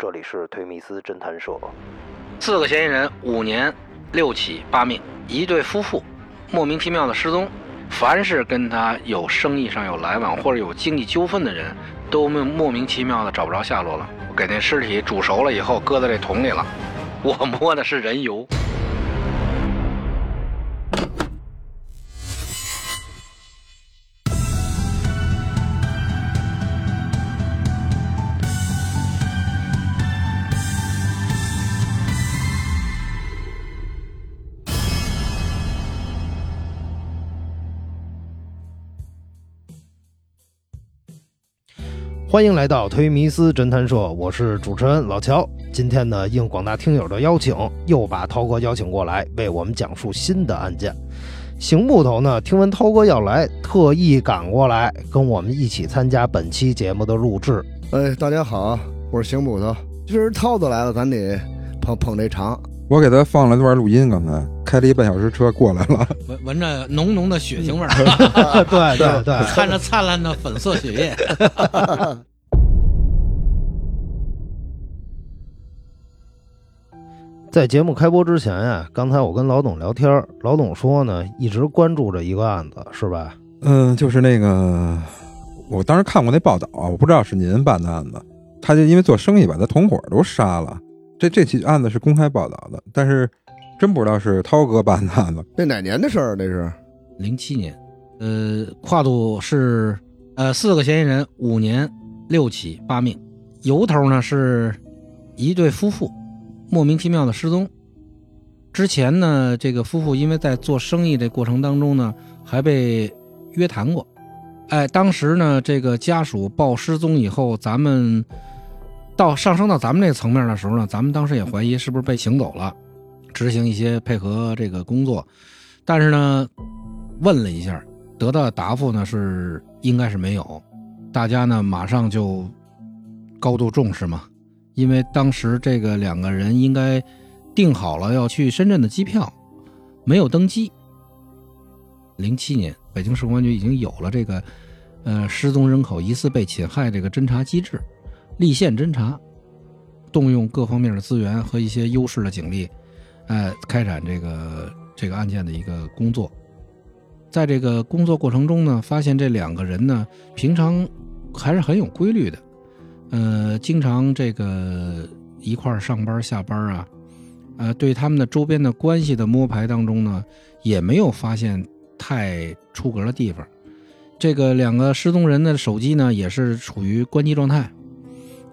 这里是推密斯侦探社。四个嫌疑人，五年六起八命，一对夫妇莫名其妙的失踪。凡是跟他有生意上有来往或者有经济纠纷的人，都莫莫名其妙的找不着下落了。给那尸体煮熟了以后，搁在这桶里了。我摸的是人油。欢迎来到推迷思侦探社，我是主持人老乔。今天呢，应广大听友的邀请，又把涛哥邀请过来，为我们讲述新的案件。邢捕头呢，听闻涛哥要来，特意赶过来，跟我们一起参加本期节目的录制。哎，大家好，我是邢捕头。今儿涛子来了，咱得捧捧这场。我给他放了段录音，刚才开了一半小时车过来了，闻闻着浓浓的血腥味儿，对对 对，看着灿烂的粉色血液。在节目开播之前呀，刚才我跟老董聊天，老董说呢，一直关注着一个案子，是吧？嗯，就是那个，我当时看过那报道，我不知道是您办的案子，他就因为做生意把他同伙都杀了。这这起案子是公开报道的，但是真不知道是涛哥办的案子。那哪年的事儿？那是零七年，呃，跨度是呃四个嫌疑人，五年六起八命，由头呢是一对夫妇。莫名其妙的失踪。之前呢，这个夫妇因为在做生意的过程当中呢，还被约谈过。哎，当时呢，这个家属报失踪以后，咱们到上升到咱们这层面的时候呢，咱们当时也怀疑是不是被请走了，执行一些配合这个工作。但是呢，问了一下，得到的答复呢是应该是没有。大家呢马上就高度重视嘛。因为当时这个两个人应该订好了要去深圳的机票，没有登机。零七年，北京市公安局已经有了这个呃失踪人口疑似被侵害这个侦查机制，立线侦查，动用各方面的资源和一些优势的警力，呃，开展这个这个案件的一个工作。在这个工作过程中呢，发现这两个人呢，平常还是很有规律的。呃，经常这个一块上班下班啊，呃，对他们的周边的关系的摸排当中呢，也没有发现太出格的地方。这个两个失踪人的手机呢，也是处于关机状态，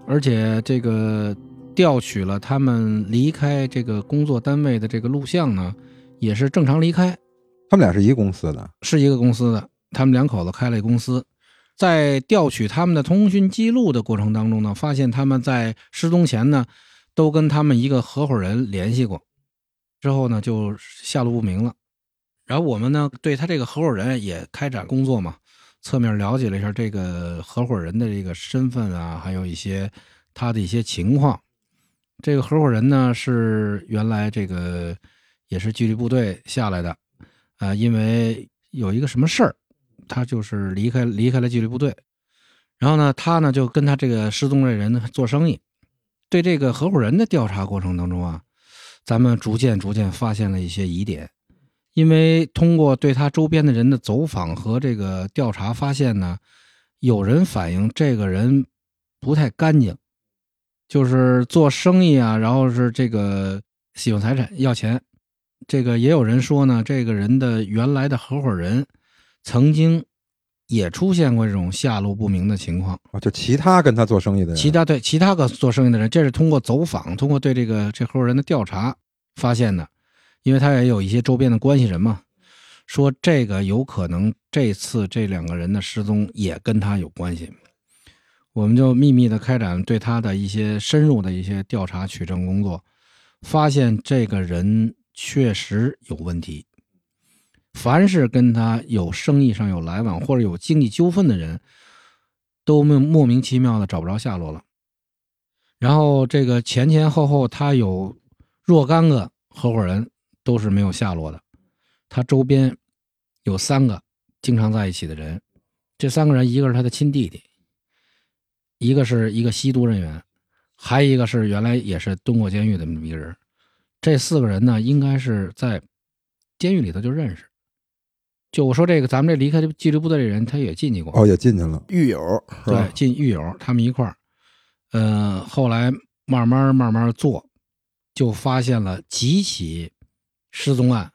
而且这个调取了他们离开这个工作单位的这个录像呢，也是正常离开。他们俩是一个公司的，是一个公司的，他们两口子开了一公司。在调取他们的通讯记录的过程当中呢，发现他们在失踪前呢，都跟他们一个合伙人联系过，之后呢就下落不明了。然后我们呢对他这个合伙人也开展工作嘛，侧面了解了一下这个合伙人的这个身份啊，还有一些他的一些情况。这个合伙人呢是原来这个也是纪律部队下来的，啊，因为有一个什么事儿。他就是离开离开了纪律部队，然后呢，他呢就跟他这个失踪的人做生意。对这个合伙人的调查过程当中啊，咱们逐渐逐渐发现了一些疑点，因为通过对他周边的人的走访和这个调查，发现呢，有人反映这个人不太干净，就是做生意啊，然后是这个喜欢财产要钱。这个也有人说呢，这个人的原来的合伙人。曾经也出现过这种下落不明的情况啊，就其他跟他做生意的人，其他对其他个做生意的人，这是通过走访，通过对这个这合伙人的调查发现的，因为他也有一些周边的关系人嘛，说这个有可能这次这两个人的失踪也跟他有关系，我们就秘密的开展对他的一些深入的一些调查取证工作，发现这个人确实有问题。凡是跟他有生意上有来往或者有经济纠纷的人，都莫莫名其妙的找不着下落了。然后这个前前后后他有若干个合伙人都是没有下落的。他周边有三个经常在一起的人，这三个人一个是他的亲弟弟，一个是一个吸毒人员，还一个是原来也是蹲过监狱的这么一个人。这四个人呢，应该是在监狱里头就认识。就我说这个，咱们这离开这纪律部队的人，他也进去过。哦，也进去了。狱友对，？进狱友，他们一块儿，呃，后来慢慢慢慢做，就发现了几起失踪案，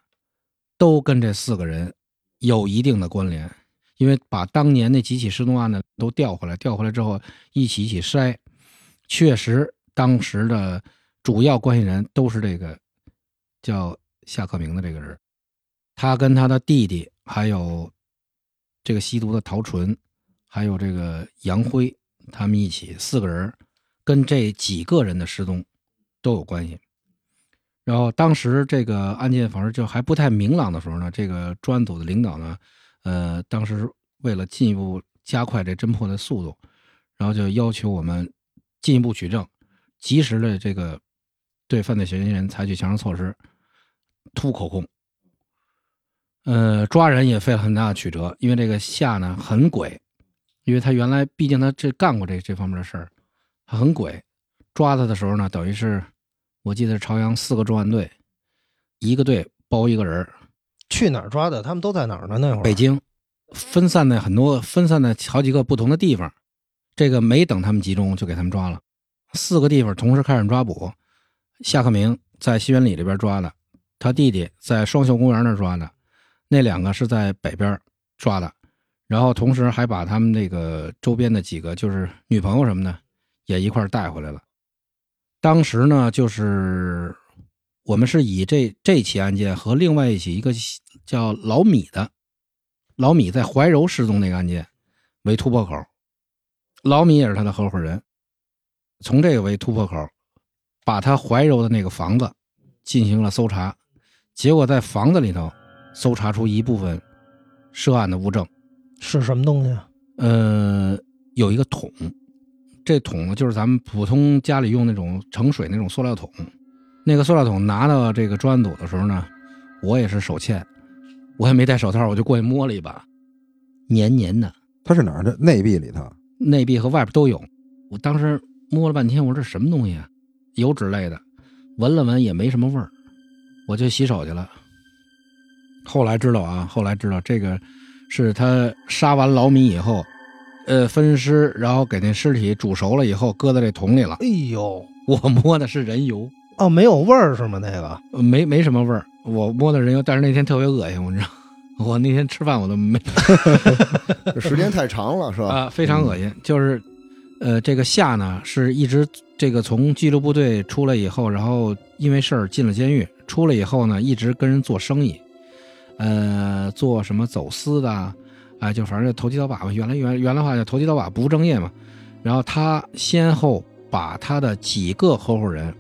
都跟这四个人有一定的关联，因为把当年那几起失踪案呢都调回来，调回来之后一起一起筛，确实当时的主要关系人都是这个叫夏克明的这个人，他跟他的弟弟还有这个吸毒的陶纯。还有这个杨辉，他们一起四个人，跟这几个人的失踪都有关系。然后当时这个案件反正就还不太明朗的时候呢，这个专案组的领导呢，呃，当时为了进一步加快这侦破的速度，然后就要求我们进一步取证，及时的这个对犯罪嫌疑人采取强制措施，突口供。呃，抓人也费了很大的曲折，因为这个夏呢很鬼，因为他原来毕竟他这干过这这方面的事儿，他很鬼。抓他的时候呢，等于是我记得是朝阳四个重案队，一个队包一个人儿，去哪儿抓的？他们都在哪儿呢？那会儿北京分散在很多分散在好几个不同的地方，这个没等他们集中就给他们抓了，四个地方同时开始抓捕。夏克明在西园里这边抓的，他弟弟在双秀公园那儿抓的，那两个是在北边抓的，然后同时还把他们那个周边的几个就是女朋友什么的也一块儿带回来了。当时呢，就是我们是以这这起案件和另外一起一个叫老米的，老米在怀柔失踪那个案件为突破口，老米也是他的合伙人，从这个为突破口，把他怀柔的那个房子进行了搜查，结果在房子里头搜查出一部分涉案的物证，是什么东西啊？呃，有一个桶，这桶呢就是咱们普通家里用那种盛水那种塑料桶。那个塑料桶拿到这个专案组的时候呢，我也是手欠，我也没戴手套，我就过去摸了一把，黏黏的，它是哪儿的内壁里头？内壁和外边都有。我当时摸了半天，我说这什么东西啊？油脂类的，闻了闻也没什么味儿，我就洗手去了。后来知道啊，后来知道这个是他杀完老米以后，呃，分尸，然后给那尸体煮熟了以后，搁在这桶里了。哎呦，我摸的是人油，哦，没有味儿是吗？那个呃没没什么味儿。我摸的人油，但是那天特别恶心，我知道。我那天吃饭我都没这 时间太长了是吧？啊，非常恶心。就是，呃，这个夏呢是一直这个从纪律部队出来以后，然后因为事儿进了监狱，出来以后呢一直跟人做生意，呃，做什么走私的啊，啊，就反正就投机倒把吧。原来原原来话叫投机倒把，不务正业嘛。然后他先后把他的几个合伙人，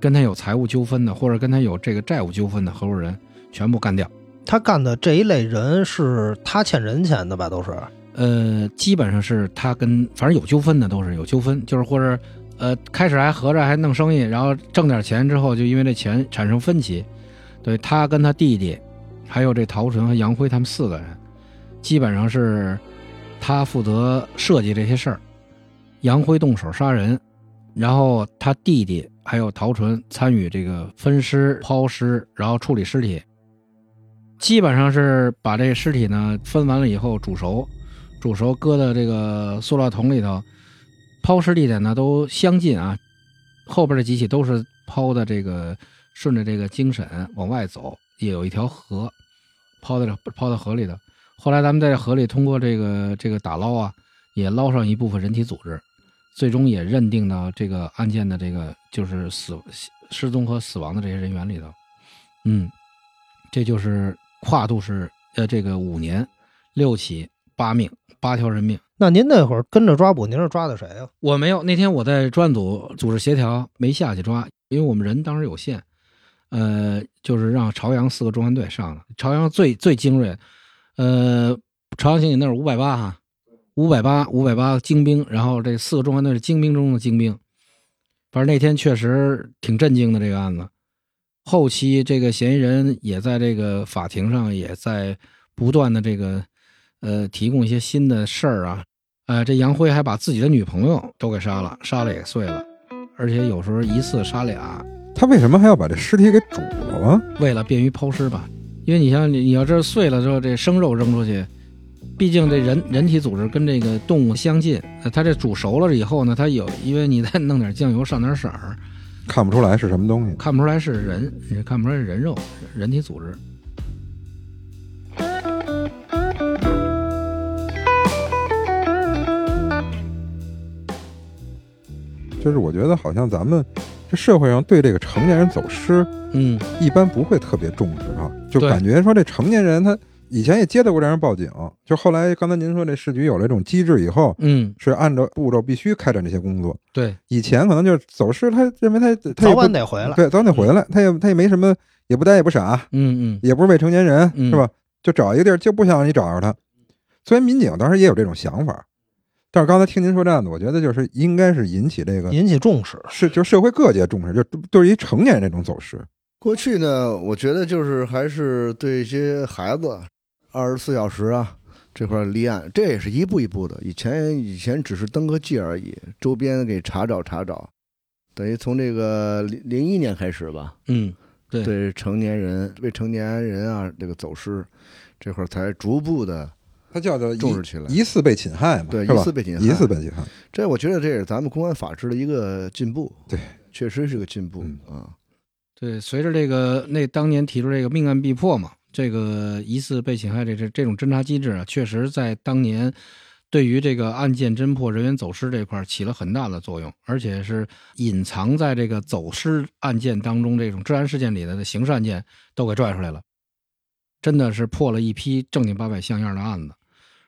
跟他有财务纠纷的，或者跟他有这个债务纠纷的合伙人，全部干掉。他干的这一类人是他欠人钱的吧？都是呃，基本上是他跟反正有纠纷的都是有纠纷，就是或者呃开始还合着还弄生意，然后挣点钱之后就因为这钱产生分歧，对他跟他弟弟，还有这陶纯和杨辉他们四个人，基本上是他负责设计这些事儿，杨辉动手杀人，然后他弟弟还有陶纯参与这个分尸、抛尸，然后处理尸体。基本上是把这尸体呢分完了以后煮熟，煮熟搁到这个塑料桶里头，抛尸地点呢都相近啊，后边的几起都是抛的这个顺着这个精神往外走，也有一条河，抛在这抛到河里头。后来咱们在这河里通过这个这个打捞啊，也捞上一部分人体组织，最终也认定到这个案件的这个就是死失踪和死亡的这些人员里头。嗯，这就是跨度是呃这个五年六起八命八条人命。那您那会儿跟着抓捕，您是抓的谁啊？我没有，那天我在专案组组织协调，没下去抓，因为我们人当时有限，呃，就是让朝阳四个重案队上了，朝阳最最精锐，呃，朝阳刑警那是五百八哈，五百八五百八精兵，然后这四个重案队是精兵中的精兵，反正那天确实挺震惊的这个案子，后期这个嫌疑人也在这个法庭上也在不断的这个呃提供一些新的事儿啊，呃，这杨辉还把自己的女朋友都给杀了，杀了也碎了，而且有时候一次杀俩，他为什么还要把这尸体给煮了啊？为了便于抛尸吧。因为你像你，你要这碎了之后，这生肉扔出去，毕竟这人人体组织跟这个动物相近，呃它这煮熟了以后呢，它有，因为你再弄点酱油上点色儿，看不出来是什么东西。看不出来是人，你看不出来是人肉，人体组织。就是我觉得好像咱们这社会上对这个成年人走失嗯，一般不会特别重视啊，就感觉说这成年人他以前也接到过这样报警，就后来刚才您说这市局有了这种机制以后，嗯，是按照步骤必须开展这些工作。对，以前可能就是走失，他认为他他早也不晚得回来。对，早晚得回来，他也他也没什么，也不呆也不傻，嗯嗯，也不是未成年人，嗯是吧？就找一个地儿就不想让你找着他。虽然民警当时也有这种想法，但是刚才听您说这样的，我觉得就是应该是引起这个引起重视。是就社会各界重视，就对于成年人这种走失，过去呢，我觉得就是还是对一些孩子，二十四小时啊这块立案，这也是一步一步的。以前以前只是登个记而已，周边给查找查找，等于从这个零零一年开始吧，嗯，对对成年人、未成年人啊这个走失这块儿才逐步的他叫做重视起来。疑似被侵害嘛，对，疑似被侵害，疑似被侵害，这我觉得这也是咱们公安法治的一个进步。对，确实是个进步嗯啊。对，随着这个那当年提出这个命案必破嘛，这个疑似被侵害这这这种侦查机制啊，确实在当年对于这个案件侦破、人员走失这块起了很大的作用，而且是隐藏在这个走失案件当中这种治安事件里的刑事案件都给拽出来了，真的是破了一批正经八百像样的案子，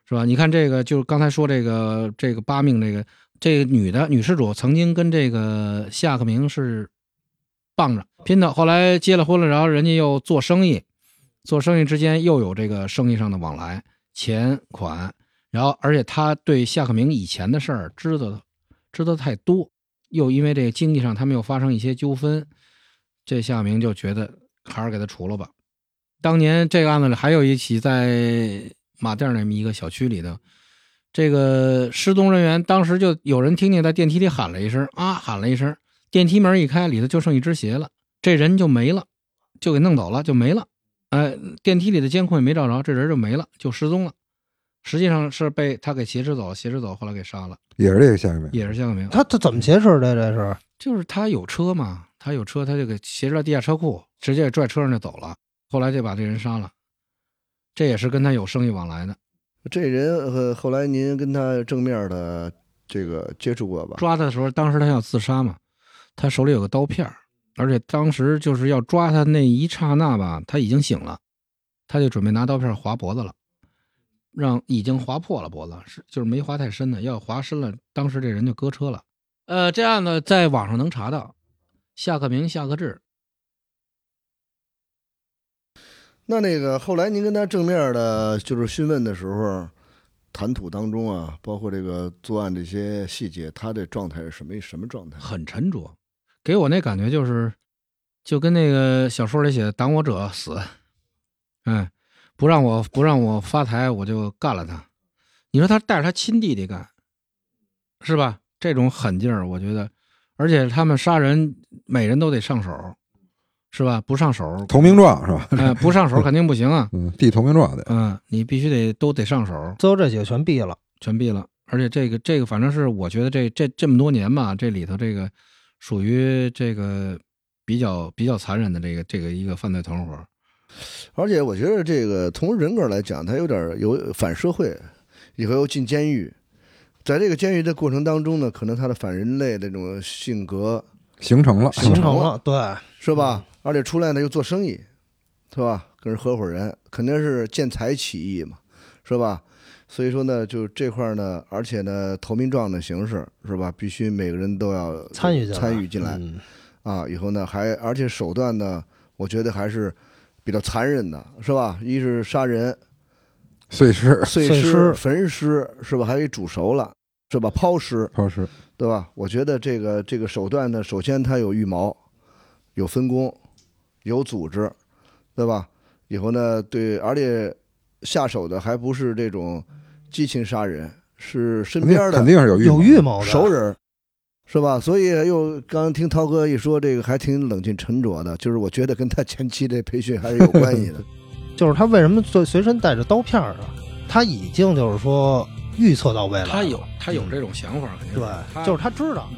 是吧？你看这个，就是刚才说这个这个八命这个这个女的女施主曾经跟这个夏克明是傍着拼的，后来结了婚了，然后人家又做生意，做生意之间又有这个生意上的往来，钱款，然后而且他对夏克明以前的事儿知道的知道太多，又因为这个经济上他们又发生一些纠纷，这夏明就觉得还是给他除了吧。当年这个案子里还有一起在马甸那么一个小区里头，这个失踪人员当时就有人听见在电梯里喊了一声啊，喊了一声，电梯门一开，里头就剩一只鞋了，这人就没了，就给弄走了，就没了。哎，电梯里的监控也没照着，这人就没了，就失踪了。实际上是被他给挟持走，挟持走，后来给杀了，也是这个夏克明，也是夏克明。他他怎么挟持的？这是就是他有车嘛，他有车，他就给挟持到地下车库，直接拽车上就走了。后来就把这人杀了，这也是跟他有生意往来的。这人呃，后来您跟他正面的这个接触过吧？抓他的时候，当时他要自杀嘛，他手里有个刀片儿而且当时就是要抓他那一刹那吧，他已经醒了，他就准备拿刀片划脖子了，让已经划破了脖子，是就是没划太深的，要划深了，当时这人就搁车了。呃，这案子在网上能查到，夏克明、夏克志，那那个后来您跟他正面的，就是询问的时候，谈吐当中啊，包括这个作案这些细节，他的状态是什么什么状态？很沉着，给我那感觉就是，就跟那个小说里写的“挡我者死”，嗯，不让我不让我发财，我就干了他。你说他带着他亲弟弟干，是吧？这种狠劲儿，我觉得，而且他们杀人，每人都得上手，是吧？不上手，投名状是吧？嗯、不上手肯定不行啊。嗯，递投名状的，嗯，你必须得都得上手，最后这几个全毙了。全毙了。而且这个这个，反正是我觉得这这这么多年吧，这里头这个属于这个比较比较残忍的这个这个一个犯罪团伙。而且我觉得这个从人格来讲，他有点有反社会，以后又进监狱，在这个监狱的过程当中呢，可能他的反人类的这种性格形成了，形成了成了，对，是吧？而且出来呢又做生意，是吧？跟人合伙人肯定是见财起意嘛，是吧？所以说呢，就这块呢，而且呢，投名状的形式是吧？必须每个人都要参与进来，参与进来嗯啊！以后呢，还而且手段呢，我觉得还是比较残忍的，是吧？一是杀人、碎尸、碎尸、碎尸焚尸，是吧？还给煮熟了，是吧？抛尸，抛尸，对吧？我觉得这个这个手段呢，首先它有预谋，有分工，有组织，对吧？以后呢，对，而且下手的还不是这种激情杀人，是身边的肯定是有预有谋预谋的熟人，是吧？所以又刚刚听涛哥一说，这个还挺冷静沉着的，就是我觉得跟他前期这培训还是有关系的。就是他为什么随随身带着刀片儿啊？他已经就是说预测到未来了，他有他有这种想法，肯定对就是他知道